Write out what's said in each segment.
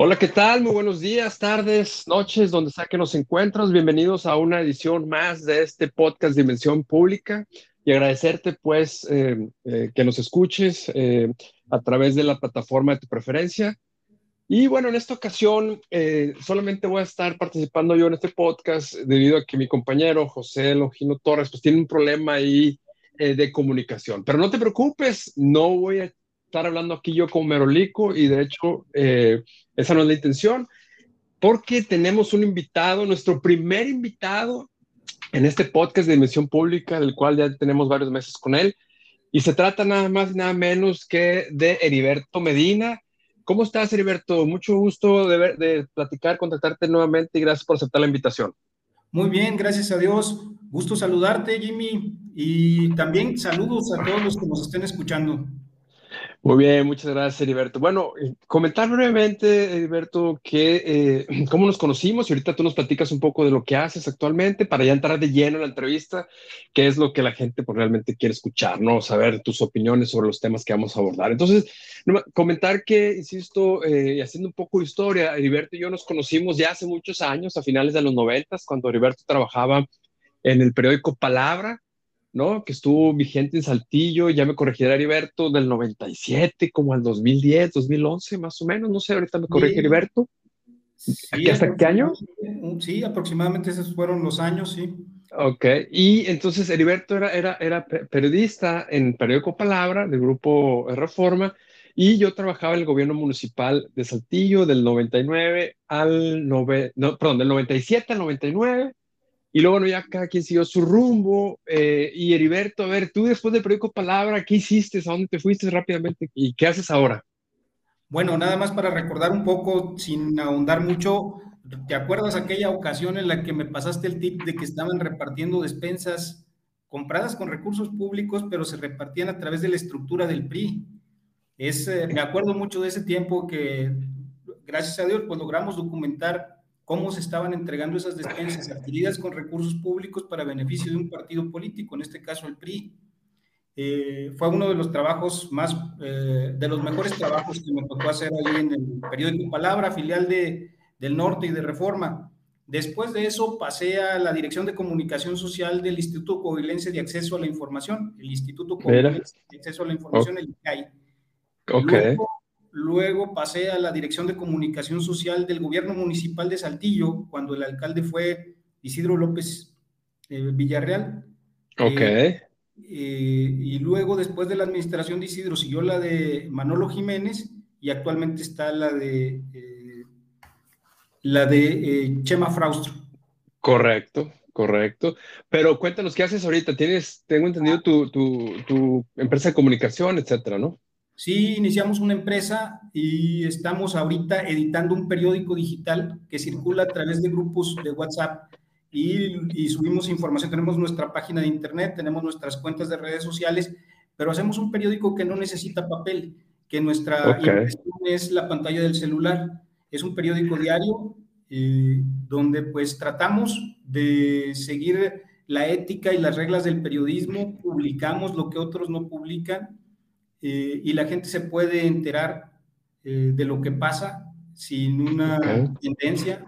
Hola, ¿qué tal? Muy buenos días, tardes, noches, donde sea que nos encuentras. Bienvenidos a una edición más de este podcast Dimensión Pública y agradecerte pues eh, eh, que nos escuches eh, a través de la plataforma de tu preferencia. Y bueno, en esta ocasión solamente voy a estar participando yo en este podcast debido a que mi compañero José Longino Torres pues tiene un problema ahí de comunicación. Pero no te preocupes, no voy a estar hablando aquí yo como merolico y de hecho eh, esa no es la intención, porque tenemos un invitado, nuestro primer invitado en este podcast de Dimensión Pública, del cual ya tenemos varios meses con él, y se trata nada más y nada menos que de Heriberto Medina. ¿Cómo estás, Heriberto? Mucho gusto de, de platicar, contactarte nuevamente y gracias por aceptar la invitación. Muy bien, gracias a Dios. Gusto saludarte, Jimmy, y también saludos a todos los que nos estén escuchando. Muy bien, muchas gracias, Heriberto. Bueno, eh, comentar brevemente, Heriberto, que eh, cómo nos conocimos y ahorita tú nos platicas un poco de lo que haces actualmente para ya entrar de lleno en la entrevista, qué es lo que la gente pues, realmente quiere escuchar, ¿no? Saber tus opiniones sobre los temas que vamos a abordar. Entonces, comentar que, insisto, eh, haciendo un poco de historia, Heriberto y yo nos conocimos ya hace muchos años, a finales de los noventas, cuando Heriberto trabajaba en el periódico Palabra, ¿no? Que estuvo vigente en Saltillo, ya me corregirá Heriberto, del 97 como al 2010, 2011 más o menos, no sé, ahorita me corrige Heriberto. Sí, ¿Hasta qué año? Sí, aproximadamente esos fueron los años, sí. Ok, y entonces Heriberto era, era, era periodista en Periódico Palabra del grupo Reforma y yo trabajaba en el gobierno municipal de Saltillo del 99 al 9, no, perdón, del 97 al 99 y luego, bueno, ya cada quien siguió su rumbo. Eh, y Heriberto, a ver, tú después del periódico Palabra, ¿qué hiciste? ¿A dónde te fuiste rápidamente? ¿Y qué haces ahora? Bueno, nada más para recordar un poco, sin ahondar mucho, ¿te acuerdas aquella ocasión en la que me pasaste el tip de que estaban repartiendo despensas compradas con recursos públicos, pero se repartían a través de la estructura del PRI? Es, eh, me acuerdo mucho de ese tiempo que, gracias a Dios, pues logramos documentar cómo se estaban entregando esas despensas adquiridas con recursos públicos para beneficio de un partido político, en este caso el PRI. Eh, fue uno de los trabajos más, eh, de los mejores trabajos que me tocó hacer ahí en el periódico Palabra, filial de, del Norte y de Reforma. Después de eso pasé a la Dirección de Comunicación Social del Instituto Coahuilense de Acceso a la Información, el Instituto Coahuilense de Acceso a la Información, el ICAI. Ok. Luego pasé a la Dirección de Comunicación Social del Gobierno Municipal de Saltillo, cuando el alcalde fue Isidro López eh, Villarreal. Ok. Eh, eh, y luego, después de la administración de Isidro, siguió la de Manolo Jiménez y actualmente está la de la de Chema Fraustro. Correcto, correcto. Pero cuéntanos, ¿qué haces ahorita? Tienes, tengo entendido, tu, tu, tu empresa de comunicación, etcétera, ¿no? Sí, iniciamos una empresa y estamos ahorita editando un periódico digital que circula a través de grupos de WhatsApp y, subimos información. Tenemos nuestra página de internet, tenemos nuestras cuentas de redes sociales, pero hacemos un periódico que no necesita papel, que nuestra es la pantalla del celular. Es un periódico diario eh, donde pues tratamos de seguir la ética y las reglas del periodismo, publicamos lo que otros no publican eh, y la gente se puede enterar eh, de lo que pasa sin una tendencia.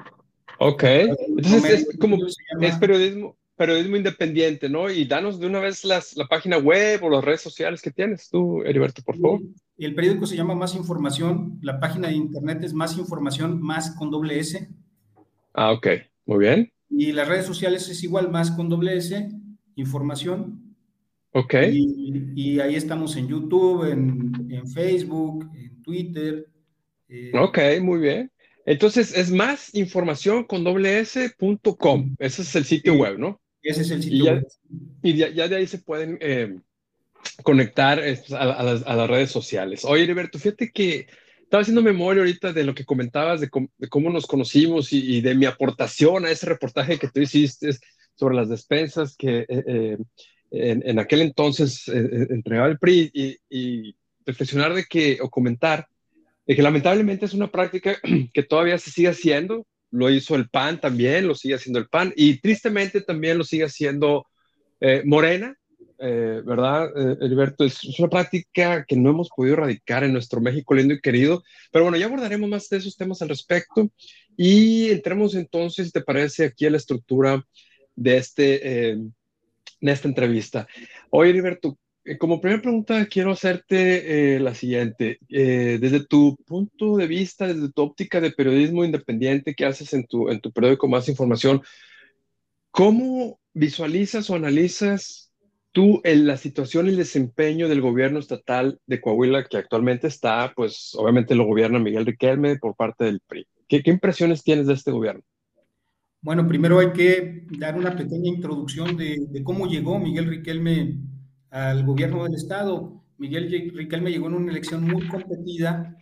Ok, entonces es como, es periodismo, periodismo independiente, ¿no? Y danos de una vez las, la página web o las redes sociales que tienes tú, Heriberto, por favor. El periódico se llama Más Información, la página de internet es Más Información, más con doble S. Ah, ok, muy bien. Y las redes sociales es igual, más con doble S, información, Ok. Y, ahí estamos en YouTube, en, Facebook, en Twitter. Eh, ok, muy bien. Entonces es más información con doble S.com. Ese es el sitio web, ¿no? Ese es el sitio y web. Y ya, de ahí se pueden eh, conectar eh, a, las, redes sociales. Oye, Heriberto, fíjate que estaba haciendo memoria ahorita de lo que comentabas, de, cómo nos conocimos y, de mi aportación a ese reportaje que tú hiciste sobre las despensas que en, aquel entonces eh, eh, entregaba el PRI y, reflexionar de que, o comentar, de que lamentablemente es una práctica que todavía se sigue haciendo, lo hizo el PAN también, lo sigue haciendo el PAN y tristemente también lo sigue haciendo eh, Morena, eh, ¿verdad, eh, Heriberto? Es, una práctica que no hemos podido erradicar en nuestro México lindo y querido, pero bueno, ya abordaremos más de esos temas al respecto y entremos entonces, ¿te parece, aquí a la estructura de, este, de esta entrevista? Oye, Heriberto, como primera pregunta quiero hacerte la siguiente. desde tu punto de vista, desde tu óptica de periodismo independiente que haces en tu, en tu periódico Más Información, ¿cómo visualizas o analizas tú en la situación y el desempeño del gobierno estatal de Coahuila que actualmente está, pues obviamente lo gobierna Miguel Riquelme por parte del PRI? ¿Qué, impresiones tienes de este gobierno? Bueno, primero hay que dar una pequeña introducción de, cómo llegó Miguel Riquelme al gobierno del estado. Miguel Riquelme llegó en una elección muy competida,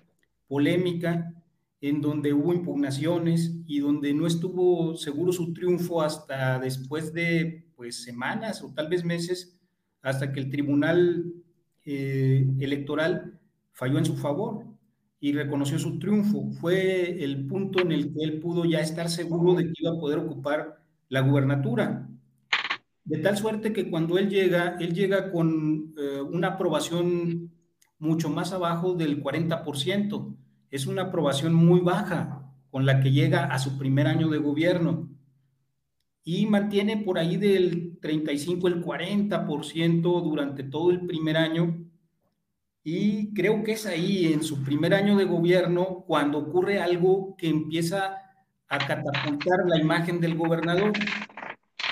polémica, en donde hubo impugnaciones y donde no estuvo seguro su triunfo hasta después de pues semanas o tal vez meses, hasta que el Tribunal eh, Electoral falló en su favor y reconoció su triunfo. Fue el punto en el que él pudo ya estar seguro de que iba a poder ocupar la gubernatura. De tal suerte que cuando él llega, él llega con eh, una aprobación mucho más abajo del 40% es una aprobación muy baja con la que llega a su primer año de gobierno y mantiene por ahí del 35 el 40% durante todo el primer año. Y creo que es ahí, en su primer año de gobierno, cuando ocurre algo que empieza a catapultar la imagen del gobernador.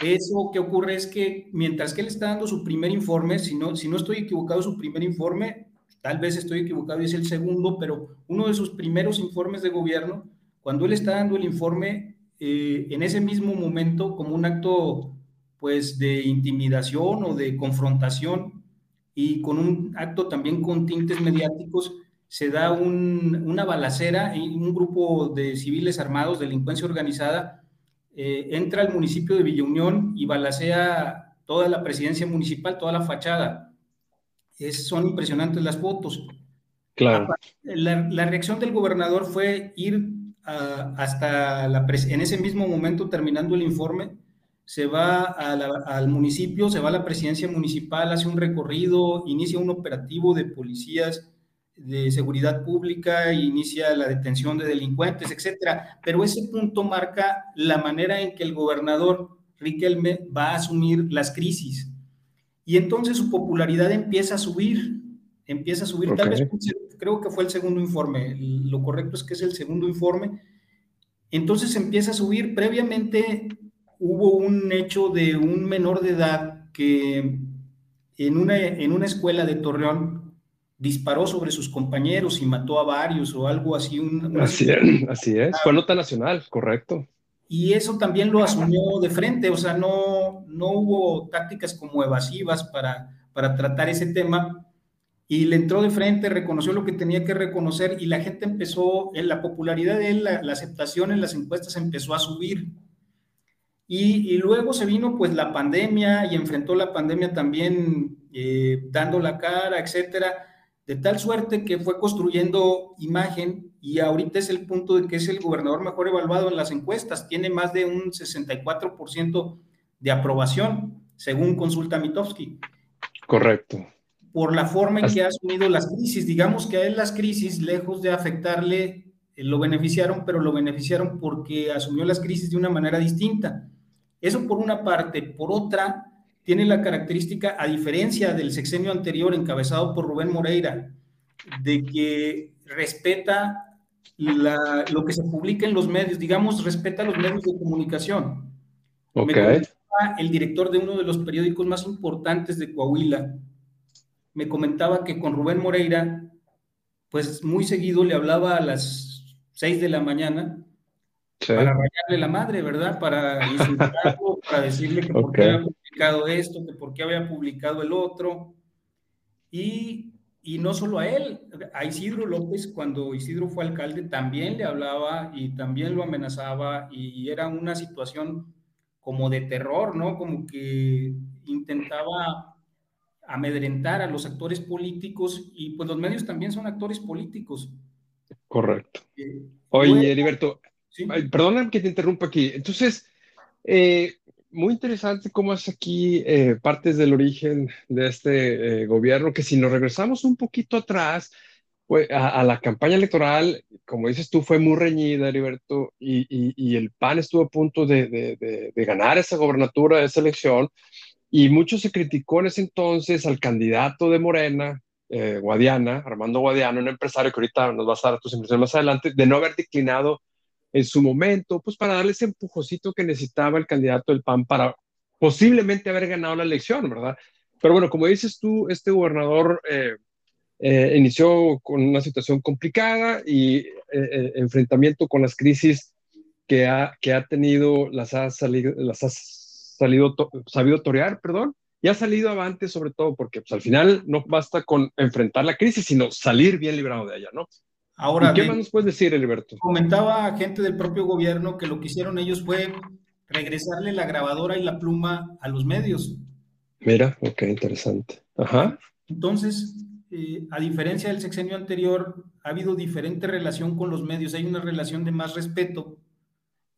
Eso que ocurre es que mientras que él está dando su primer informe, si no, si no estoy equivocado, su primer informe tal vez estoy equivocado y es el segundo, pero uno de sus primeros informes de gobierno, cuando él está dando el informe, eh, en ese mismo momento, como un acto pues de intimidación o de confrontación y con un acto también con tintes mediáticos, se da una balacera y un grupo de civiles armados, delincuencia organizada, eh, entra al municipio de Villa Unión y balacea toda la presidencia municipal, toda la fachada son impresionantes las fotos. Claro. La, reacción del gobernador fue ir hasta la en ese mismo momento, terminando el informe, se va al municipio, se va a la presidencia municipal, hace un recorrido, inicia un operativo de policías de seguridad pública, inicia la detención de delincuentes, etcétera. Pero ese punto marca la manera en que el gobernador Riquelme va a asumir las crisis. Y entonces su popularidad empieza a subir, empieza a subir, tal vez creo que fue el segundo informe, lo correcto es que es el segundo informe, entonces empieza a subir, previamente hubo un hecho de un menor de edad que en una, en una escuela de Torreón disparó sobre sus compañeros y mató a varios o algo así. así, es, así es, fue nota nacional, correcto y eso también lo asumió de frente, o sea, no, no hubo tácticas como evasivas para, para tratar ese tema y le entró de frente, reconoció lo que tenía que reconocer y la gente empezó, en la popularidad de él, la, aceptación en las encuestas empezó a subir. Y, y, luego se vino pues la pandemia y enfrentó la pandemia también eh, dando la cara, etcétera, de tal suerte que fue construyendo imagen y ahorita es el punto de que es el gobernador mejor evaluado en las encuestas, tiene más de un 64% de aprobación, según consulta Mitofsky. Correcto. Por la forma en que ha asumido las crisis, digamos que a él las crisis, lejos de afectarle, eh, lo beneficiaron, pero lo beneficiaron porque asumió las crisis de una manera distinta. Eso por una parte. Por otra, tiene la característica, a diferencia del sexenio anterior encabezado por Rubén Moreira, de que respeta lo que se publica en los medios, digamos, respeta los medios de comunicación. Okay. el director de uno de los periódicos más importantes de Coahuila me comentaba que con Rubén Moreira, pues muy seguido le hablaba a las 6 de la mañana para rayarle la madre, ¿verdad? Para insultarlo, para decirle que por qué había publicado esto, que por qué había publicado el otro. Y y no solo a él, a Isidro López, cuando Isidro fue alcalde, también le hablaba y también lo amenazaba y era una situación como de terror, ¿no? Como que intentaba amedrentar a los actores políticos y pues los medios también son actores políticos. Correcto. Eh, Oye, Heriberto, perdona que te interrumpa aquí. Entonces, eh, muy interesante cómo es aquí eh, partes del origen de este eh, gobierno, que si nos regresamos un poquito atrás, pues, a, la campaña electoral, como dices tú, fue muy reñida, Heriberto, y, y, el PAN estuvo a punto de, de, de, ganar esa gobernatura, esa elección, y mucho se criticó en ese entonces al candidato de Morena, eh, Guadiana, Armando Guadiana, un empresario que ahorita nos va a dar tus impresiones más adelante, de no haber declinado en su momento, pues para darle ese empujocito que necesitaba el candidato del PAN para posiblemente haber ganado la elección, ¿verdad? Pero bueno, como dices tú, este gobernador eh, eh, inició con una situación complicada y eh, enfrentamiento con las crisis que ha, que ha tenido, las ha salido, las ha salido, sabido torear, perdón, y ha salido avante sobre todo porque pues, al final no basta con enfrentar la crisis, sino salir bien librado de ella, ¿no? Ahora, ¿Qué más nos puedes decir, Heriberto? Comentaba gente del propio gobierno que lo que hicieron ellos fue regresarle la grabadora y la pluma a los medios. Mira, ok, interesante. Ajá. Entonces, eh, a diferencia del sexenio anterior, ha habido diferente relación con los medios. Hay una relación de más respeto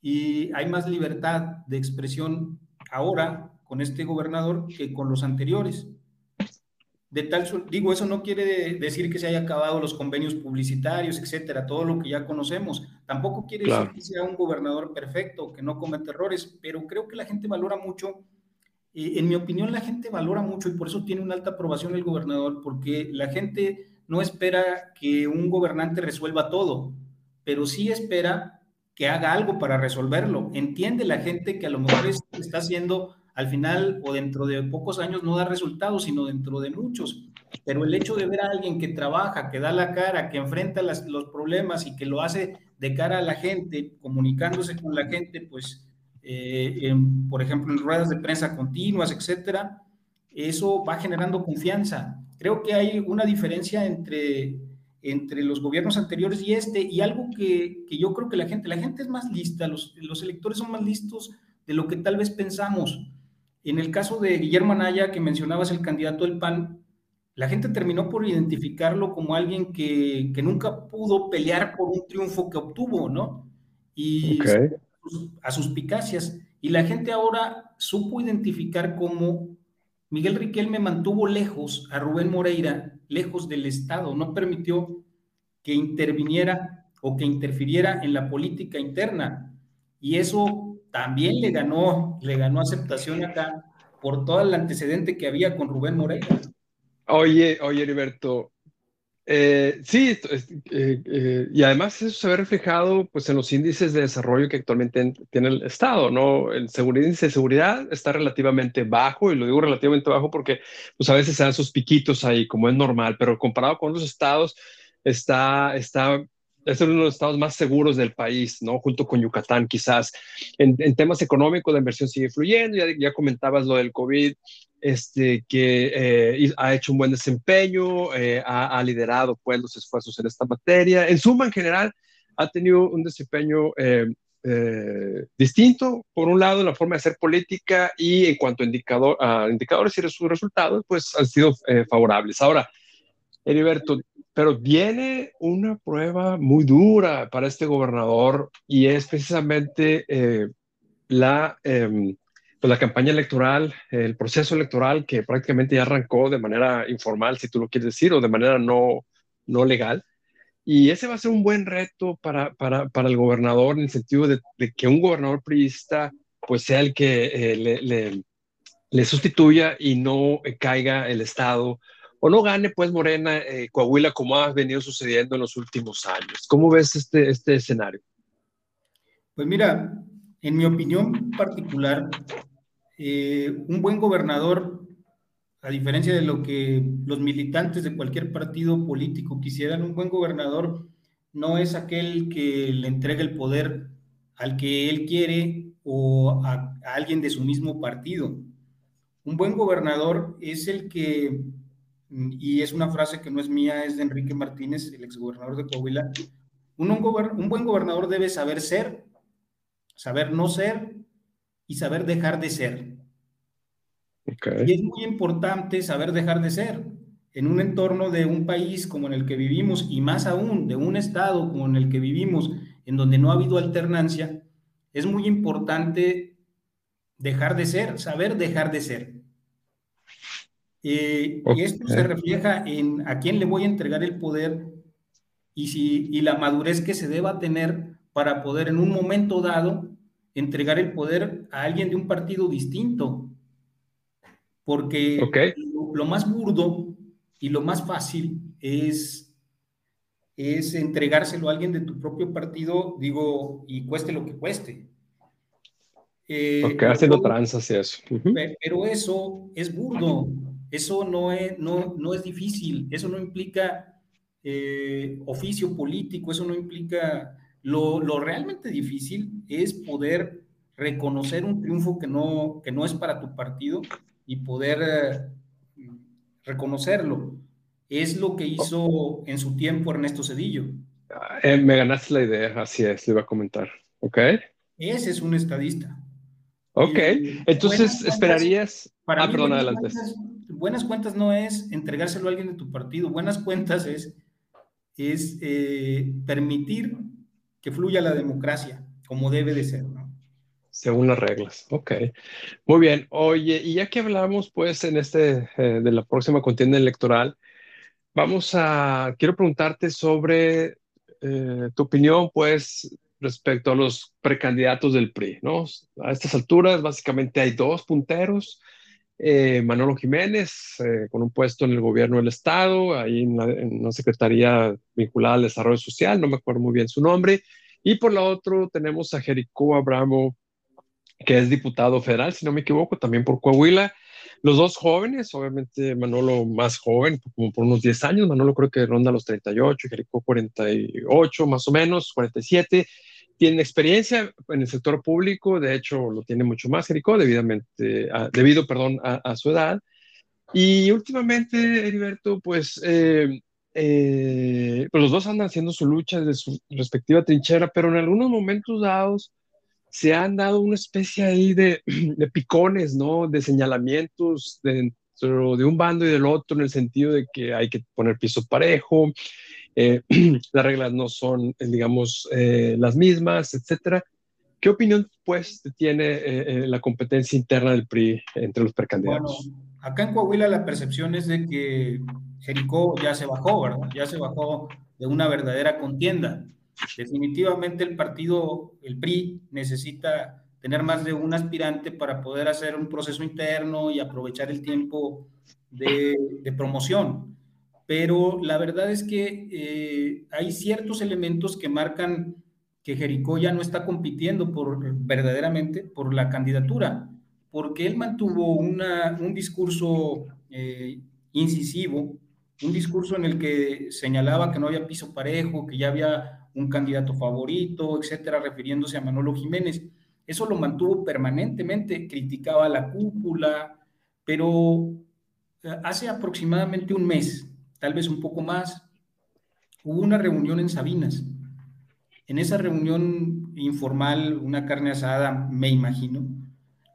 y hay más libertad de expresión ahora con este gobernador que con los anteriores. De tal, digo, eso no quiere decir que se haya acabado los convenios publicitarios, etcétera, todo lo que ya conocemos. Tampoco quiere decir que sea un gobernador perfecto, que no cometa errores, pero creo que la gente valora mucho, eh, en mi opinión, la gente valora mucho y por eso tiene una alta aprobación el gobernador, porque la gente no espera que un gobernante resuelva todo, pero sí espera que haga algo para resolverlo. Entiende la gente que a lo mejor está haciendo al final o dentro de pocos años no da resultados, sino dentro de muchos. Pero el hecho de ver a alguien que trabaja, que da la cara, que enfrenta los problemas y que lo hace de cara a la gente, comunicándose con la gente, pues, eh, por ejemplo, en ruedas de prensa continuas, etcétera, eso va generando confianza. Creo que hay una diferencia entre, entre los gobiernos anteriores y este, y algo que, que yo creo que la gente, la gente es más lista, los, los electores son más listos de lo que tal vez pensamos. En el caso de Guillermo Anaya, que mencionabas el candidato del PAN, la gente terminó por identificarlo como alguien que, nunca pudo pelear por un triunfo que obtuvo, ¿no? Y a sus picacias. Y la gente ahora supo identificar cómo Miguel Riquelme mantuvo lejos a Rubén Moreira, lejos del Estado, no permitió que interviniera o que interfiriera en la política interna. Y eso también le ganó, le ganó aceptación acá por todo el antecedente que había con Rubén Moreira. Oye, oye, Heriberto, eh, sí, eh, eh, y además eso se ve reflejado pues, en los índices de desarrollo que actualmente tiene el Estado, ¿no? El índice de seguridad está relativamente bajo, y lo digo relativamente bajo porque pues, a veces se dan sus piquitos ahí, como es normal, pero comparado con los estados, está, está es uno de los estados más seguros del país, ¿no? Junto con Yucatán, quizás. En, temas económicos, la inversión sigue fluyendo, ya, ya comentabas lo del COVID, este, que eh, ha hecho un buen desempeño, eh, ha, liderado pues los esfuerzos en esta materia. En suma, en general, ha tenido un desempeño eh, distinto, por un lado, en la forma de hacer política y en cuanto a, indicador, a indicadores y sus resultados, pues han sido favorables. Ahora, Heriberto, pero viene una prueba muy dura para este gobernador y es precisamente eh, la, em, pues la campaña electoral, el proceso electoral que prácticamente ya arrancó de manera informal, si tú lo quieres decir, o de manera no, no legal. Y ese va a ser un buen reto para, para, para el gobernador en el sentido de, que un gobernador priista pues sea el que eh, le, le, le, sustituya y no caiga el Estado o no gane pues Morena eh, Coahuila como ha venido sucediendo en los últimos años. ¿Cómo ves este, este escenario? Pues mira, en mi opinión particular, eh, un buen gobernador, a diferencia de lo que los militantes de cualquier partido político quisieran, un buen gobernador no es aquel que le entrega el poder al que él quiere o a alguien de su mismo partido. Un buen gobernador es el que y es una frase que no es mía, es de Enrique Martínez, el exgobernador de Coahuila. Un, un, buen gobernador debe saber ser, saber no ser y saber dejar de ser. Y es muy importante saber dejar de ser. En un entorno de un país como en el que vivimos, y más aún de un estado como en el que vivimos, en donde no ha habido alternancia, es muy importante dejar de ser, saber dejar de ser. Eh, y esto se refleja en a quién le voy a entregar el poder y, si, y la madurez que se deba tener para poder en un momento dado entregar el poder a alguien de un partido distinto. Porque lo, más burdo y lo más fácil es, es entregárselo a alguien de tu propio partido, digo, y cueste lo que cueste. Eh, Porque haciendo tranzas y eso. Pero eso es burdo, eso no es, no, no es difícil, eso no implica eh, oficio político, eso no implica... Lo, lo, realmente difícil es poder reconocer un triunfo que no, que no es para tu partido y poder eh, reconocerlo. Es lo que hizo en su tiempo Ernesto Cedillo. Eh, me ganaste la idea, así es, le iba a comentar. ¿Ok? Ese es un estadista. Ok, entonces esperarías... Para ah, perdón, adelante. Buenas cuentas no es entregárselo a alguien de tu partido, buenas cuentas es, es eh, permitir que fluya la democracia como debe de ser, ¿no? Según las reglas. Ok. Muy bien. Oye, y ya que hablamos, pues, en este, eh, de la próxima contienda electoral, vamos a, quiero preguntarte sobre eh, tu opinión, pues, respecto a los precandidatos del PRI, ¿no? A estas alturas, básicamente hay dos punteros. Eh, Manolo Jiménez, con un puesto en el gobierno del Estado, ahí en, una secretaría vinculada al desarrollo social, no me acuerdo muy bien su nombre. Y por la otra tenemos a Jericó Abramo que es diputado federal, si no me equivoco, también por Coahuila. Los dos jóvenes, obviamente Manolo más joven, como por unos 10 años, Manolo creo que ronda los 38, Jericó 48 más o menos, 47. Tienen experiencia en el sector público, de hecho lo tiene mucho más Jericó, debidamente, debido perdón, a, su edad. Y últimamente, Heriberto, pues, eh, eh, pues los dos andan haciendo su lucha desde su respectiva trinchera, pero en algunos momentos dados, se han dado una especie ahí de, picones, ¿no? De señalamientos dentro de un bando y del otro, en el sentido de que hay que poner piso parejo, eh, las reglas no son, digamos, eh, las mismas, etcétera. ¿Qué opinión, pues, tiene eh, la competencia interna del PRI entre los precandidatos? Bueno, acá en Coahuila la percepción es de que Jericó ya se bajó, ¿verdad? Ya se bajó de una verdadera contienda. Definitivamente el partido, el PRI, necesita tener más de un aspirante para poder hacer un proceso interno y aprovechar el tiempo de, promoción. Pero la verdad es que eh, hay ciertos elementos que marcan que Jericó ya no está compitiendo por, verdaderamente por la candidatura, porque él mantuvo un discurso eh, incisivo, un discurso en el que señalaba que no había piso parejo, que ya había un candidato favorito, etcétera, refiriéndose a Manolo Jiménez. Eso lo mantuvo permanentemente, criticaba la cúpula, pero eh, hace aproximadamente un mes, tal vez un poco más, hubo una reunión en Sabinas. En esa reunión informal, una carne asada, me imagino,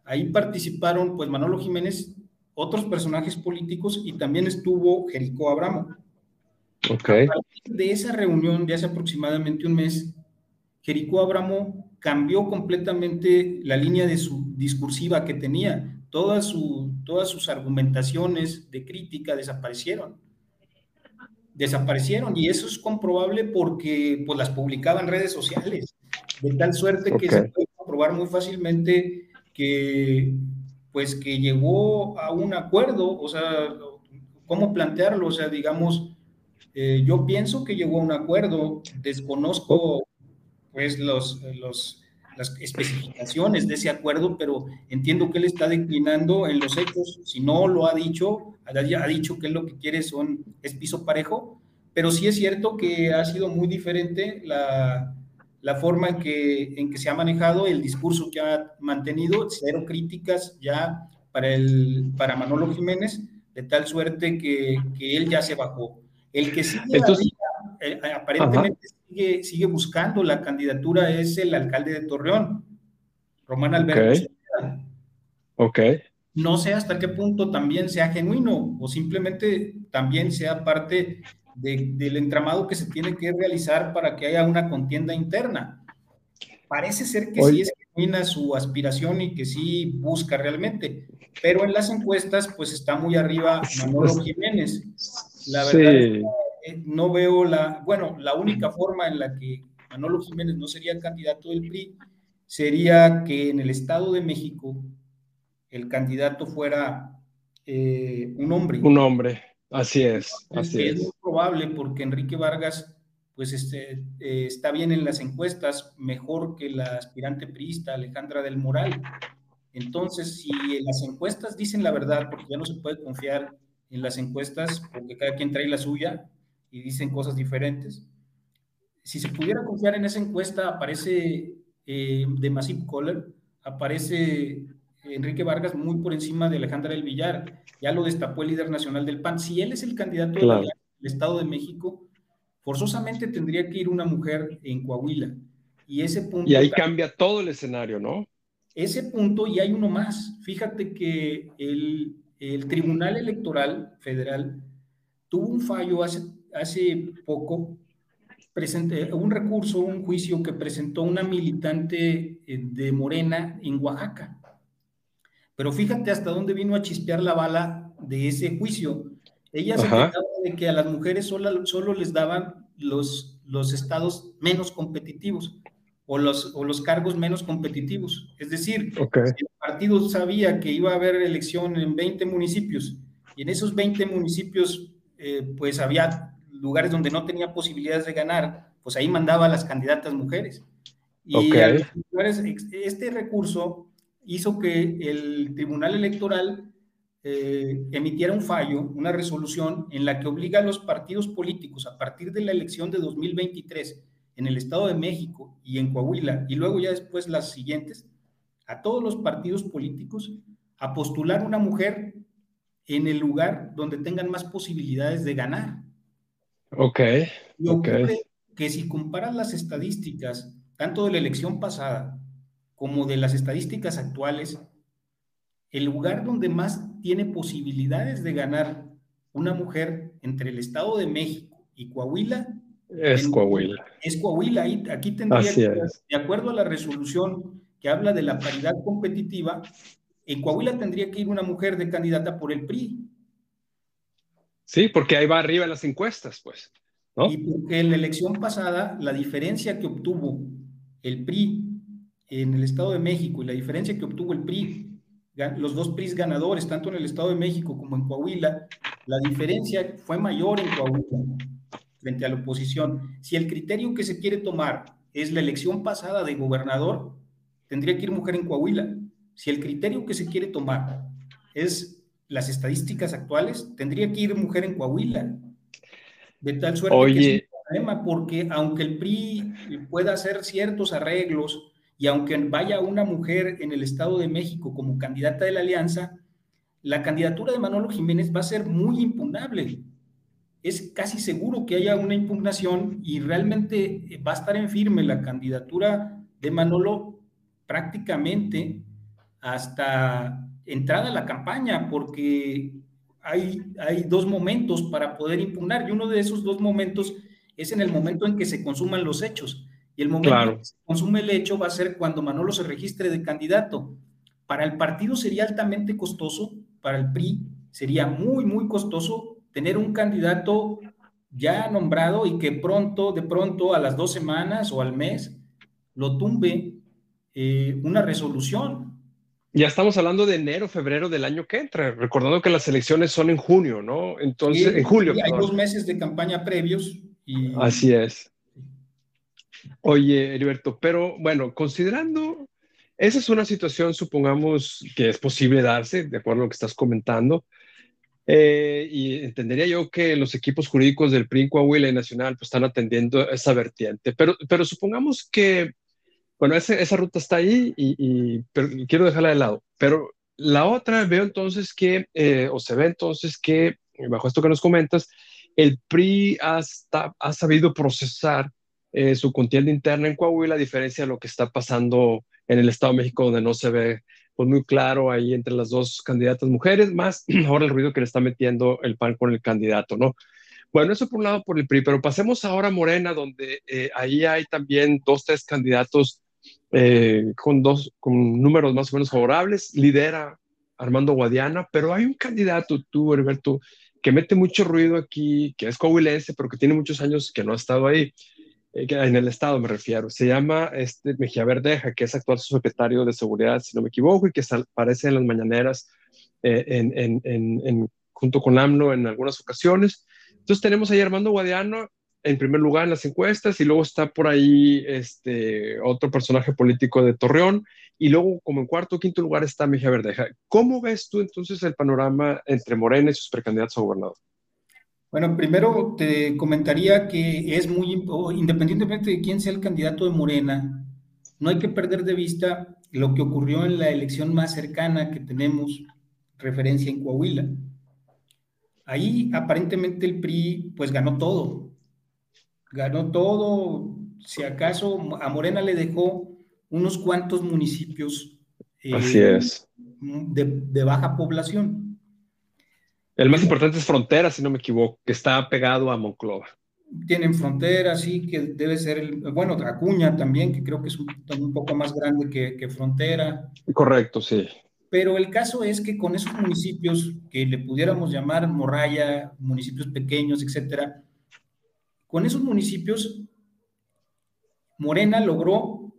ahí participaron pues Manolo Jiménez, otros personajes políticos y también estuvo Jericó Abramo. Okay. de esa reunión de hace aproximadamente un mes, Jericó Abramo cambió completamente la línea de su discursiva que tenía. Todas, su, todas sus argumentaciones de crítica desaparecieron. Desaparecieron y eso es comprobable porque pues, las publicaba en redes sociales, de tal suerte que se puede comprobar muy fácilmente que pues que llegó a un acuerdo, o sea, cómo plantearlo, o sea, digamos, eh, yo pienso que llegó a un acuerdo, desconozco pues los, las especificaciones de ese acuerdo, pero entiendo que él está declinando en los hechos, si no lo ha dicho, ha dicho que lo que quiere son, es piso parejo, pero sí es cierto que ha sido muy diferente la, la forma en que, en que se ha manejado, el discurso que ha mantenido, cero críticas ya para, el, para Manolo Jiménez, de tal suerte que, que él ya se bajó. El que sigue Entonces, eh, aparentemente sigue, buscando la candidatura es el alcalde de Torreón, Román Alberto. Ok. No sé hasta qué punto también sea genuino o simplemente también sea parte del entramado que se tiene que realizar para que haya una contienda interna. parece ser que sí es genuina su aspiración y que sí busca realmente, pero en las encuestas pues está muy arriba Manolo Jiménez. La verdad es que eh, no veo la, bueno, la única forma en la que Manolo Jiménez no sería candidato del PRI sería que en el Estado de México el candidato fuera eh, un hombre. Un hombre, así es, así es. Es probable porque Enrique Vargas, pues este, eh, está bien en las encuestas, mejor que la aspirante priista Alejandra del Moral. Entonces, si las encuestas dicen la verdad, porque ya no se puede confiar en las encuestas, porque cada quien trae la suya y dicen cosas diferentes, si se pudiera confiar en esa encuesta, aparece eh, de Massive Caller, aparece Enrique Vargas muy por encima de Alejandra del Villar. Ya lo destapó el líder nacional del PAN. Si él es el candidato del Estado de México, forzosamente tendría que ir una mujer en Coahuila. Y ese punto. Y ahí cambia todo el escenario, ¿no? Ese punto, y hay uno más. Fíjate que el, el Tribunal Electoral Federal tuvo un fallo hace, hace poco presenté un recurso, un juicio que presentó una militante eh, de Morena en Oaxaca. Pero fíjate hasta dónde vino a chispear la bala de ese juicio. Ella se quejaba de que a las mujeres solo, solo les daban los, los estados menos competitivos o los, o los cargos menos competitivos. Es decir, si el partido sabía que iba a haber elección en 20 municipios y en esos 20 municipios eh, pues había lugares donde no tenía posibilidades de ganar, pues ahí mandaba a las candidatas mujeres. Y este recurso hizo que el Tribunal Electoral eh, emitiera un fallo, una resolución en la que obliga a los partidos políticos a partir de la elección de 2023 en el Estado de México y en Coahuila, y luego ya después las siguientes, a todos los partidos políticos a postular una mujer en el lugar donde tengan más posibilidades de ganar. Ok. que si comparas las estadísticas, tanto de la elección pasada como de las estadísticas actuales, el lugar donde más tiene posibilidades de ganar una mujer entre el Estado de México y Coahuila es Coahuila. Es Coahuila. Aquí tendría, que, de acuerdo a la resolución que habla de la paridad competitiva, en Coahuila tendría que ir una mujer de candidata por el PRI. Sí, porque ahí va arriba en las encuestas, pues. Y porque en la elección pasada, la diferencia que obtuvo el PRI en el Estado de México y la diferencia que obtuvo el PRI, los dos PRIs ganadores, tanto en el Estado de México como en Coahuila, la diferencia fue mayor en Coahuila frente a la oposición. Si el criterio que se quiere tomar es la elección pasada de gobernador, tendría que ir mujer en Coahuila. Si el criterio que se quiere tomar es las estadísticas actuales, tendría que ir mujer en Coahuila. De tal suerte que es un problema, porque aunque el PRI pueda hacer ciertos arreglos y aunque vaya una mujer en el Estado de México como candidata de la alianza, la candidatura de Manolo Jiménez va a ser muy impugnable. Es casi seguro que haya una impugnación y realmente va a estar en firme la candidatura de Manolo prácticamente hasta entrada a la campaña, porque hay, hay dos momentos para poder impugnar y uno de esos dos momentos es en el momento en que se consuman los hechos. Y el momento en que se consume el hecho va a ser cuando Manolo se registre de candidato. Para el partido sería altamente costoso, para el PRI sería muy, muy costoso tener un candidato ya nombrado y que pronto, de pronto, a las dos semanas o al mes, lo tumbe eh, una resolución. Ya estamos hablando de enero, febrero del año que entra, recordando que las elecciones son en junio, ¿no? Entonces, en julio. Hay dos meses de campaña previos. Y... Así es. Oye, Heriberto, pero bueno, considerando, esa es una situación, supongamos, que es posible darse, de acuerdo a lo que estás comentando, eh, y entendería yo que los equipos jurídicos del PRI, Coahuila y Nacional pues, están atendiendo esa vertiente, pero, pero supongamos que, bueno, esa ruta está ahí y, quiero dejarla de lado, pero la otra veo entonces que, eh, o se ve entonces que, bajo esto que nos comentas, el PRI ha, ha sabido procesar eh, su contienda interna en Coahuila, a diferencia de lo que está pasando en el Estado de México, donde no se ve pues, muy claro ahí entre las dos candidatas mujeres, más ahora el ruido que le está metiendo el PAN con el candidato, ¿no? Bueno, eso por un lado por el PRI, pero pasemos ahora a Morena, donde eh, ahí hay también dos, tres candidatos eh, con, dos, con números más o menos favorables, lidera Armando Guadiana, pero hay un candidato, tú, Herberto, que mete mucho ruido aquí, que es coahuilense, pero que tiene muchos años que no ha estado ahí, eh, en el estado me refiero. Se llama este Mejía Verdeja, que es actual secretario de Seguridad, si no me equivoco, y que aparece en las mañaneras eh, en, junto con AMLO en algunas ocasiones. Entonces tenemos ahí Armando Guadiana, en primer lugar en las encuestas y luego está por ahí este otro personaje político de Torreón y luego como en cuarto o quinto lugar está Mejía Verdeja. ¿Cómo ves tú entonces el panorama entre Morena y sus precandidatos a gobernador? Bueno, primero te comentaría que es muy, independientemente de quién sea el candidato de Morena, no hay que perder de vista lo que ocurrió en la elección más cercana que tenemos referencia en Coahuila. Ahí aparentemente el PRI pues ganó todo, ganó todo, si acaso a Morena le dejó unos cuantos municipios eh, Así es. De, baja población. El más importante es Frontera, si no me equivoco, que está pegado a Monclova. Tienen Frontera, sí, que debe ser, el, bueno, Acuña también, que creo que es un, poco más grande que, que Frontera. Correcto, sí. Pero el caso es que con esos municipios que le pudiéramos llamar morralla, municipios pequeños, etcétera, con esos municipios, Morena logró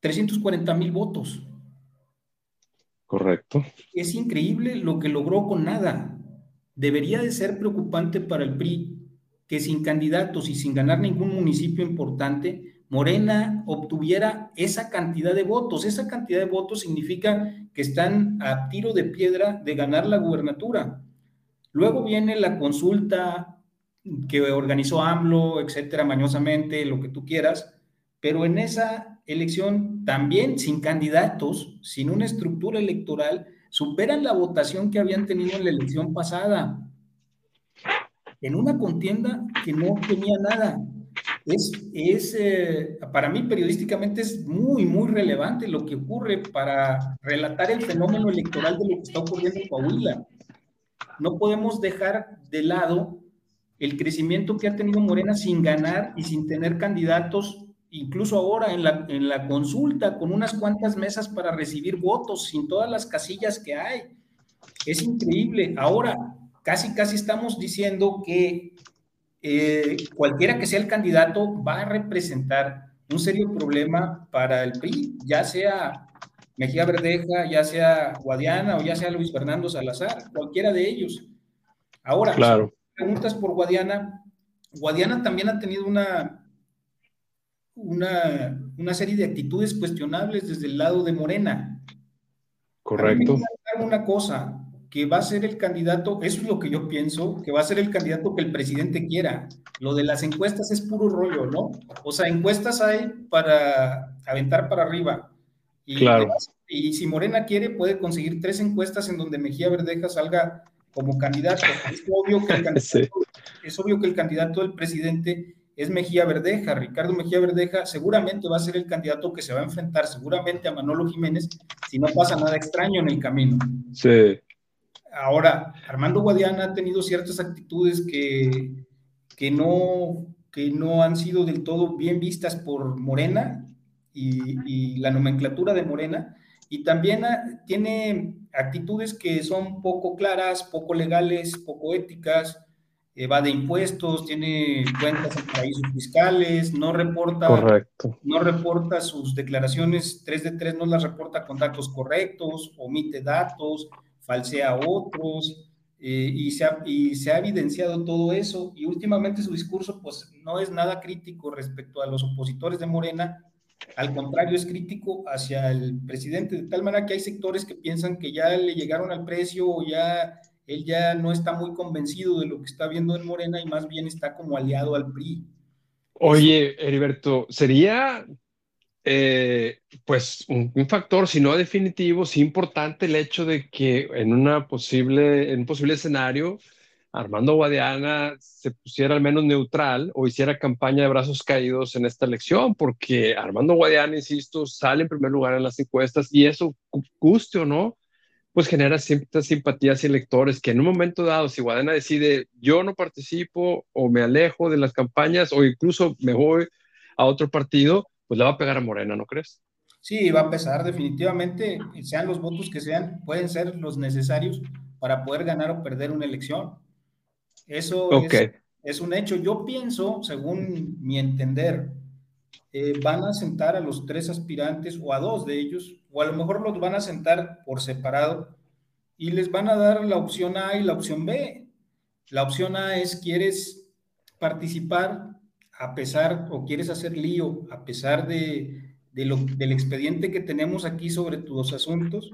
340 mil votos. Correcto. Es increíble lo que logró con nada. Debería de ser preocupante para el PRI que sin candidatos y sin ganar ningún municipio importante, Morena obtuviera esa cantidad de votos. Esa cantidad de votos significa que están a tiro de piedra de ganar la gubernatura. Luego viene la consulta que organizó AMLO, etcétera, mañosamente, lo que tú quieras, pero en esa elección también sin candidatos, sin una estructura electoral, superan la votación que habían tenido en la elección pasada, en una contienda que no tenía nada. Es, es eh, para mí periodísticamente es muy, muy relevante lo que ocurre para relatar el fenómeno electoral de lo que está ocurriendo en Coahuila. No podemos dejar de lado el crecimiento que ha tenido Morena sin ganar y sin tener candidatos, incluso ahora en la, en la consulta, con unas cuantas mesas para recibir votos, sin todas las casillas que hay. Es increíble. Ahora, casi, casi estamos diciendo que eh, cualquiera que sea el candidato va a representar un serio problema para el PRI, ya sea Mejía Verdeja, ya sea Guadiana o ya sea Luis Fernando Salazar, cualquiera de ellos. Ahora, claro preguntas por Guadiana. Guadiana también ha tenido una, una, una serie de actitudes cuestionables desde el lado de Morena. Correcto. A una cosa, que va a ser el candidato, eso es lo que yo pienso, que va a ser el candidato que el presidente quiera. Lo de las encuestas es puro rollo, ¿no? O sea, encuestas hay para aventar para arriba. Y, claro. y si Morena quiere, puede conseguir tres encuestas en donde Mejía Verdeja salga como candidato. Es obvio que el candidato, es obvio que el candidato del presidente es Mejía Verdeja. Ricardo Mejía Verdeja seguramente va a ser el candidato que se va a enfrentar seguramente a Manolo Jiménez si no pasa nada extraño en el camino. Sí. Ahora, Armando Guadiana ha tenido ciertas actitudes que, que, no, que no han sido del todo bien vistas por Morena y, y la nomenclatura de Morena, y también tiene actitudes que son poco claras, poco legales, poco éticas, evade impuestos, tiene cuentas en paraísos fiscales, no reporta, no reporta sus declaraciones 3 de 3, no las reporta con datos correctos, omite datos, falsea otros, eh, y, se ha, y se ha evidenciado todo eso, y últimamente su discurso pues no es nada crítico respecto a los opositores de Morena, al contrario, es crítico hacia el presidente, de tal manera que hay sectores que piensan que ya le llegaron al precio o ya él ya no está muy convencido de lo que está viendo en Morena y más bien está como aliado al PRI. Oye, Heriberto, sería eh, pues un, un, factor, si no definitivo, sí importante el hecho de que en, una posible, en un posible escenario Armando Guadiana se pusiera al menos neutral o hiciera campaña de brazos caídos en esta elección, porque Armando Guadiana, insisto, sale en primer lugar en las encuestas y eso, guste o no, pues genera ciertas simpatías y electores que en un momento dado, si Guadiana decide yo no participo o me alejo de las campañas o incluso me voy a otro partido, pues le va a pegar a Morena, ¿no crees? Sí, va a pesar definitivamente, sean los votos que sean, pueden ser los necesarios para poder ganar o perder una elección. Eso es, un hecho. Yo pienso, según mi entender, eh, van a sentar a los tres aspirantes o a dos de ellos, o a lo mejor los van a sentar por separado y les van a dar la opción A y la opción B. La opción A es, ¿quieres participar a pesar o quieres hacer lío a pesar de, lo, del expediente que tenemos aquí sobre tus asuntos?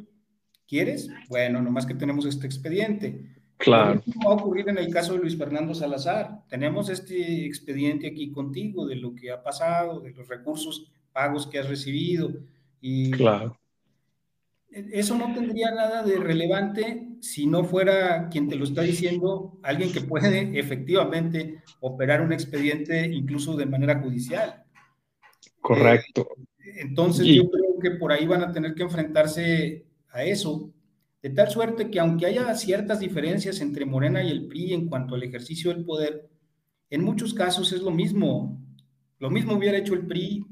¿Quieres? Bueno, nomás que tenemos este expediente. Claro. va a ocurrir en el caso de Luis Fernando Salazar. Tenemos este expediente aquí contigo de lo que ha pasado, de los recursos pagos que has recibido. Y claro. Eso no tendría nada de relevante si no fuera quien te lo está diciendo, alguien que puede efectivamente operar un expediente incluso de manera judicial. Correcto. Eh, entonces yo creo que por ahí van a tener que enfrentarse a eso, de tal suerte que aunque haya ciertas diferencias entre Morena y el PRI en cuanto al ejercicio del poder, en muchos casos es lo mismo. Lo mismo hubiera hecho el PRI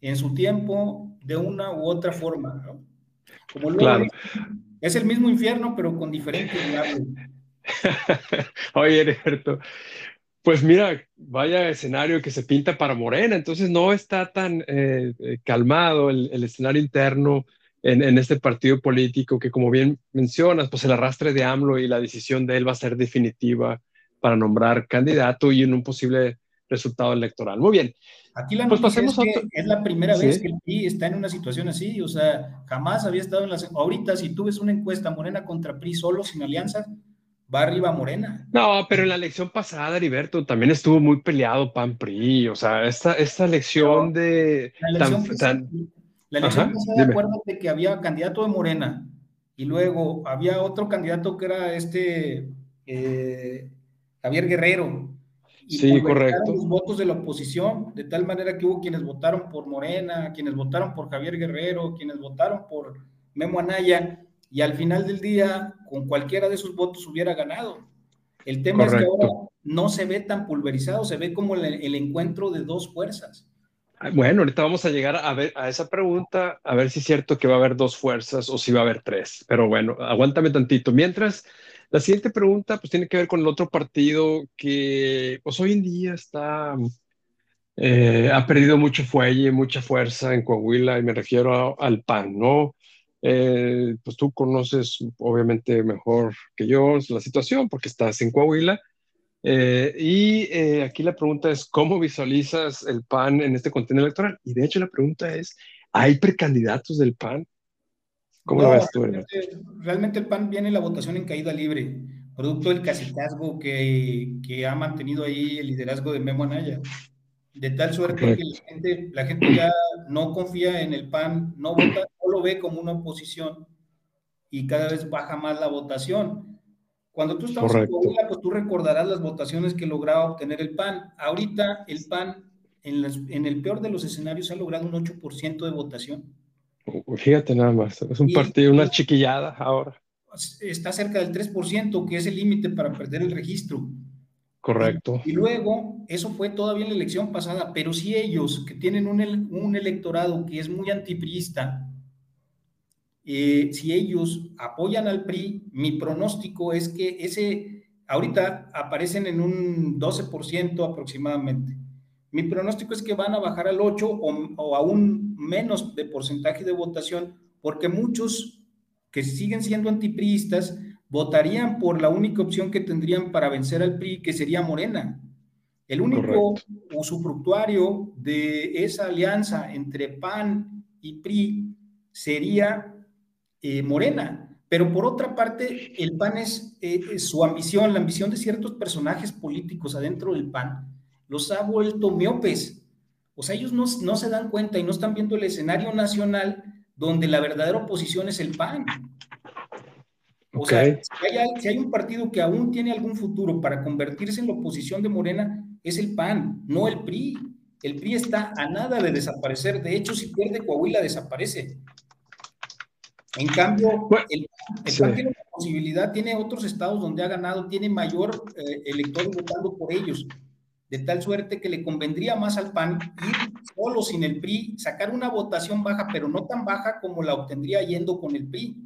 en su tiempo de una u otra forma. ¿no? claro. Es el mismo infierno, pero con diferentes Oye, Heriberto, pues mira, vaya escenario que se pinta para Morena, entonces no está tan eh, eh, calmado el, escenario interno en, este partido político que como bien mencionas, pues el arrastre de AMLO y la decisión de él va a ser definitiva para nombrar candidato y en un posible resultado electoral. Muy bien. Aquí la pues pasemos es, que es la primera vez que el PRI está en una situación así, o sea, jamás había estado en la... Ahorita, si tú ves una encuesta Morena contra PRI solo, sin alianza, va arriba Morena. No, pero en la elección pasada, Heriberto, también estuvo muy peleado PAN-PRI, o sea, esta, esta elección de... La elección, la elección pasada, acuérdate que había candidato de Morena, y luego había otro candidato que era este eh, Javier Guerrero, y sí, correcto. los votos de la oposición, de tal manera que hubo quienes votaron por Morena, quienes votaron por Javier Guerrero, quienes votaron por Memo Anaya, y al final del día, con cualquiera de esos votos hubiera ganado. El tema es que ahora no se ve tan pulverizado, se ve como el, encuentro de dos fuerzas. Bueno, ahorita vamos a llegar a ver a esa pregunta, a ver si es cierto que va a haber dos fuerzas o si va a haber tres. Pero bueno, aguántame tantito. Mientras, la siguiente pregunta pues tiene que ver con el otro partido que pues hoy en día está, eh, ha perdido mucho fuelle, mucha fuerza en Coahuila y me refiero al PAN, ¿no? Eh, pues tú conoces obviamente mejor que yo la situación porque estás en Coahuila. Eh, y aquí la pregunta es, ¿cómo visualizas el PAN en este contenido electoral? Y de hecho la pregunta es, ¿hay precandidatos del PAN? ¿Cómo lo ves tú, Realmente el PAN viene la votación en caída libre, producto del casicazgo que, que ha mantenido ahí el liderazgo de Memo Anaya. De tal suerte que la gente, la gente ya no confía en el PAN, no vota, no lo ve como una oposición y cada vez baja más la votación. Cuando tú estabas en Coahuila, pues tú recordarás las votaciones que lograba obtener el PAN. Ahorita el PAN, en, en el peor de los escenarios, ha logrado un 8% de votación. Fíjate nada más, es un partido, una chiquillada ahora. Está cerca del 3%, que es el límite para perder el registro. Correcto. Y, luego, eso fue todavía en la elección pasada, pero si ellos, que tienen un, un electorado que es muy antipriista, eh, si ellos apoyan al PRI, mi pronóstico es que ese, ahorita aparecen en un 12% aproximadamente. Mi pronóstico es que van a bajar al 8 o, aún menos de porcentaje de votación, porque muchos que siguen siendo antipriistas votarían por la única opción que tendrían para vencer al PRI, que sería Morena. El único usufructuario de esa alianza entre PAN y PRI sería eh, Morena. Pero por otra parte, el PAN es eh, su ambición, la ambición de ciertos personajes políticos adentro del PAN, los ha vuelto miopes. O sea, ellos no, se dan cuenta y no están viendo el escenario nacional donde la verdadera oposición es el PAN. O sea, si hay, un partido que aún tiene algún futuro para convertirse en la oposición de Morena, es el PAN, no el PRI. El PRI está a nada de desaparecer. De hecho, si pierde Coahuila, desaparece. En cambio, el, PAN tiene una posibilidad, tiene otros estados donde ha ganado, tiene mayor eh, electores votando por ellos de tal suerte que le convendría más al PAN ir solo sin el PRI, sacar una votación baja, pero no tan baja como la obtendría yendo con el PRI.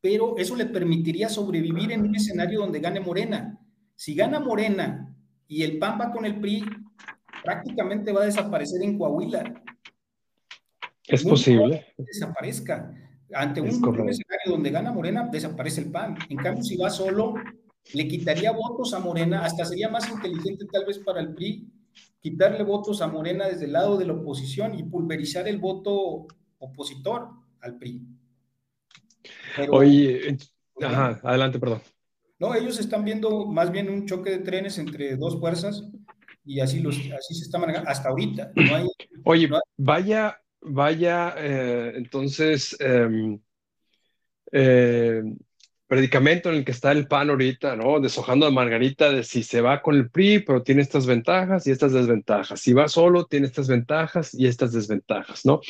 Pero eso le permitiría sobrevivir en un escenario donde gane Morena. Si gana Morena y el PAN va con el PRI, prácticamente va a desaparecer en Coahuila. Es posible. Desaparezca. Ante un, escenario donde gana Morena, desaparece el PAN. En cambio, si va solo, le quitaría votos a Morena, hasta sería más inteligente tal vez para el PRI quitarle votos a Morena desde el lado de la oposición y pulverizar el voto opositor al PRI. Oye, ajá, adelante, perdón. No, ellos están viendo más bien un choque de trenes entre dos fuerzas y así, los, así se está manejando hasta ahorita. Oye, vaya, vaya, eh, entonces, em, eh, predicamento en el que está el PAN ahorita, ¿no? Deshojando a Margarita de si se va con el PRI, pero tiene estas ventajas y estas desventajas. Si va solo, tiene estas ventajas y estas desventajas, ¿no?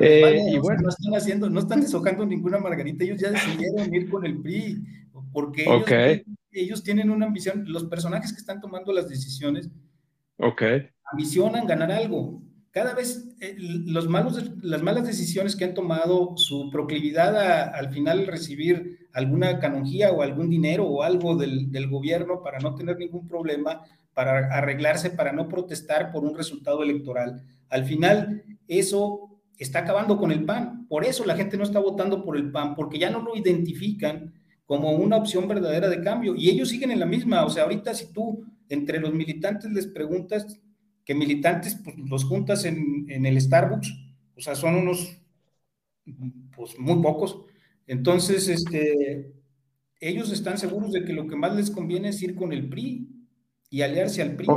Eh, y bueno. no están haciendo, no están deshojando ninguna Margarita, ellos ya decidieron ir con el PRI, porque ellos, ellos tienen una ambición, los personajes que están tomando las decisiones okay. ambicionan ganar algo cada vez eh, las malas decisiones que han tomado, su proclividad a, al final recibir alguna canonjía o algún dinero o algo del, del, gobierno para no tener ningún problema, para arreglarse, para no protestar por un resultado electoral. Al final, eso está acabando con el PAN. Por eso la gente no está votando por el PAN, porque ya no lo identifican como una opción verdadera de cambio. Y ellos siguen en la misma. O sea, ahorita si tú entre los militantes les preguntas, que militantes pues, los juntas en, en, el Starbucks, o sea, son unos, pues muy pocos. Entonces, este, ellos están seguros de que lo que más les conviene es ir con el PRI y aliarse al PRI.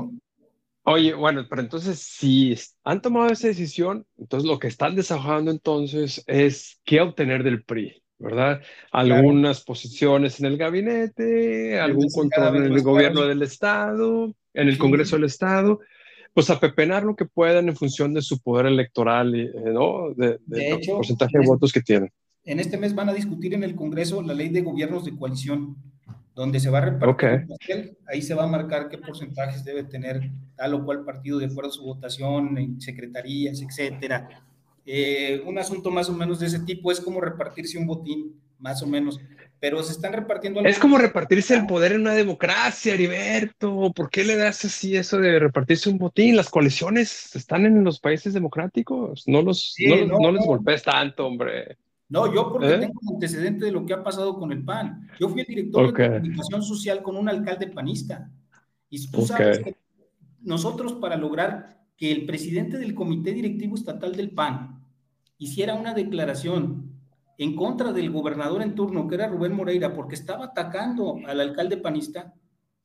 oye, bueno, pero entonces, si han tomado esa decisión, entonces lo que están desahogando entonces es qué obtener del PRI. ¿verdad? Algunas posiciones en el gabinete, algún control en el gobierno del Estado, en el Congreso del Estado, pues apepenar lo que puedan en función de su poder electoral, eh, ¿no? De, hecho, porcentaje de votos que tienen. En este mes van a discutir en el Congreso la ley de gobiernos de coalición, donde se va a repartir ahí se va a marcar qué porcentajes debe tener tal o cual partido de acuerdo a su votación, en secretarías, etcétera. Eh, un asunto más o menos de ese tipo es como repartirse un botín, más o menos pero se están repartiendo. Es como repartirse el poder en una democracia, Heriberto. ¿Por qué le das así eso de repartirse un botín? Las coaliciones están en los países democráticos. No, los, no, les golpees tanto, hombre. No, yo porque ¿Eh? tengo antecedente de lo que ha pasado con el PAN. Yo fui el director de comunicación social con un alcalde panista. Y tú sabes que nosotros para lograr que el presidente del comité directivo estatal del PAN hiciera una declaración en contra del gobernador en turno, que era Rubén Moreira, porque estaba atacando al alcalde panista,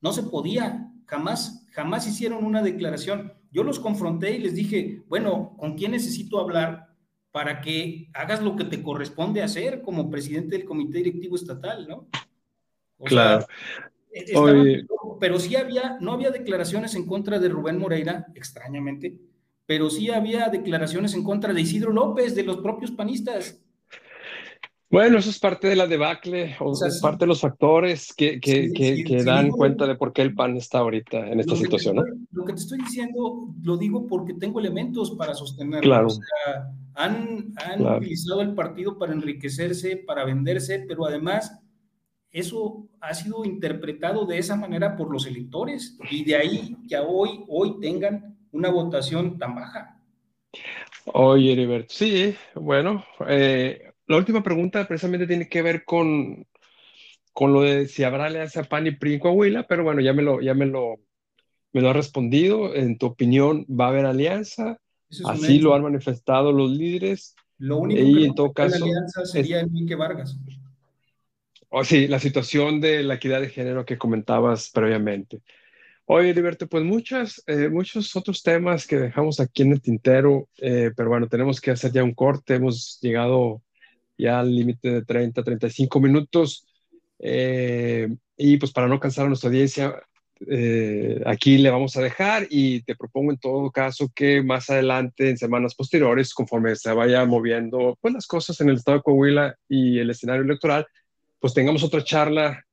no se podía, jamás, jamás hicieron una declaración. Yo los confronté y les dije, bueno, ¿con quién necesito hablar para que hagas lo que te corresponde hacer como presidente del comité directivo estatal, ¿no? claro. pero sí había, no había declaraciones en contra de Rubén Moreira, extrañamente, pero sí había declaraciones en contra de Isidro López, de los propios panistas. Bueno, eso es parte de la debacle, o, es parte de los factores que, que, que, dan cuenta de por qué el PAN está ahorita en esta situación. ¿no? Lo que te estoy diciendo lo digo porque tengo elementos para sostenerlo. Claro. O sea, han, han utilizado el partido para enriquecerse, para venderse, pero además eso ha sido interpretado de esa manera por los electores y de ahí que hoy, hoy tengan una votación tan baja. Oye, Heriberto, sí, bueno, eh, la última pregunta precisamente tiene que ver con, con lo de si habrá alianza PAN y PRI en Coahuila, pero bueno, ya me lo, ya me lo, me lo ha respondido. En tu opinión, ¿va a haber alianza? Así lo han manifestado los líderes. Lo único y que en todo caso, alianza sería Enrique Vargas. Oh, sí, la situación de la equidad de género que comentabas previamente. Oye, Liberto, pues muchas, eh, muchos otros temas que dejamos aquí en el tintero, eh, pero bueno, tenemos que hacer ya un corte. Hemos llegado ya al límite de 30, 35 minutos. Eh, y pues para no cansar a nuestra audiencia, eh, aquí le vamos a dejar y te propongo en todo caso que más adelante, en semanas posteriores, conforme se vaya moviendo pues, las cosas en el estado de Coahuila y el escenario electoral, pues tengamos otra charla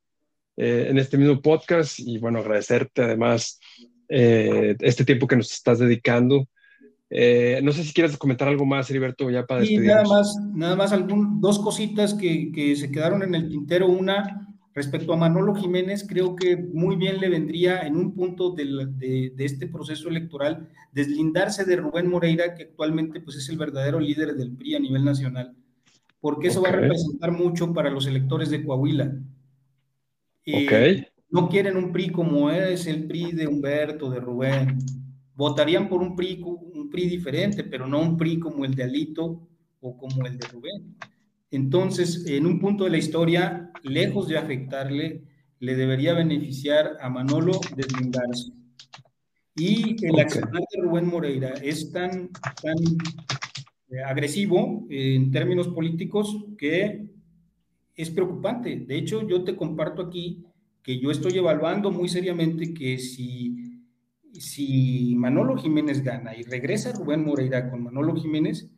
eh, en este mismo podcast y bueno, agradecerte además este tiempo que nos estás dedicando. Eh, no sé si quieres comentar algo más, Heriberto, ya para despedirnos. nada más, nada más algún, dos cositas que, que se quedaron en el tintero. Una, Respecto a Manolo Jiménez, creo que muy bien le vendría en un punto de, este proceso electoral deslindarse de Rubén Moreira, que actualmente pues, es el verdadero líder del PRI a nivel nacional, porque eso va a representar mucho para los electores de Coahuila. Eh, no quieren un PRI como es el PRI de Humberto, de Rubén. Votarían por un PRI, un PRI diferente, pero no un PRI como el de Alito o como el de Rubén. Entonces, en un punto de la historia, lejos de afectarle, le debería beneficiar a Manolo deslindarse. Y el accionar de Rubén Moreira es tan, tan eh, agresivo en términos políticos que es preocupante. De hecho, yo te comparto aquí que yo estoy evaluando muy seriamente que si, si Manolo Jiménez gana y regresa Rubén Moreira con Manolo Jiménez,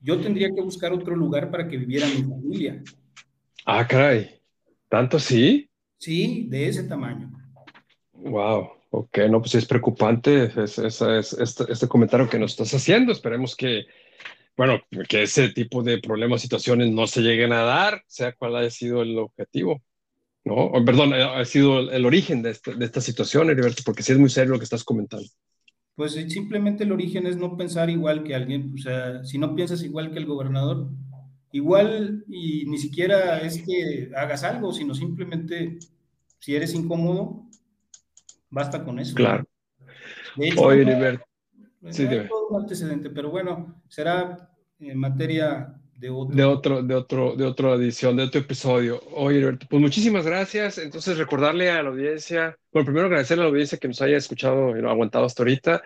yo tendría que buscar otro lugar para que viviera mi familia. Ah, caray. ¿Tanto sí? Sí, de ese tamaño. Wow. Ok, no, pues es preocupante este, este, comentario que nos estás haciendo. Esperemos que, bueno, que ese tipo de problemas, situaciones no se lleguen a dar, sea cual haya sido el objetivo, ¿no? perdón, ha sido el, origen de, este, de esta situación, Heriberto, porque sí es muy serio lo que estás comentando pues eh, simplemente el origen es no pensar igual que alguien, o sea, si no piensas igual que el gobernador, igual y ni siquiera es que hagas algo, sino simplemente si eres incómodo, basta con eso. Claro. De hecho, Oye, sí, todo un antecedente, pero bueno, será en materia de otro. De otro, de otro, de otra edición, de otro episodio. Oye, pues muchísimas gracias. Entonces, recordarle a la audiencia, bueno, primero agradecerle a la audiencia que nos haya escuchado y no aguantado hasta ahorita.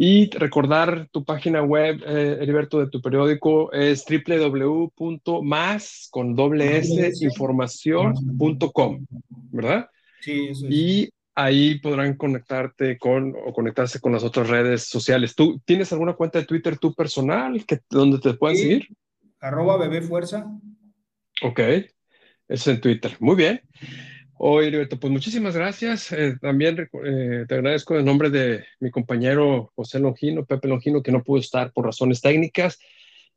Y recordar tu página web, eh, Heriberto, de tu periódico es www.más con doble s información.com, ¿verdad? Sí, eso es. Y ahí podrán conectarte con o conectarse con las otras redes sociales. ¿Tú tienes alguna cuenta de Twitter tú personal que, donde te puedan seguir? Arroba bebé fuerza. Ok, es en Twitter. Muy bien. Oye, Heriberto, pues muchísimas gracias. Eh, también eh, te agradezco en nombre de mi compañero José Longino, Pepe Longino, que no pudo estar por razones técnicas.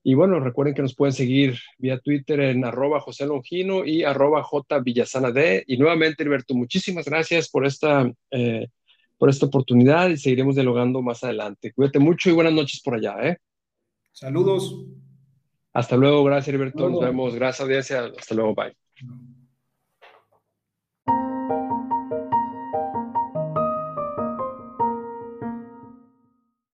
Y bueno, recuerden que nos pueden seguir vía Twitter en arroba José Longino y arroba J Villasana D. Y nuevamente, Heriberto, muchísimas gracias por esta, eh, por esta oportunidad y seguiremos dialogando más adelante. Cuídate mucho y buenas noches por allá. ¿eh? Saludos. Hasta luego, gracias Heriberto, nos vemos, gracias audiencia, hasta luego, bye.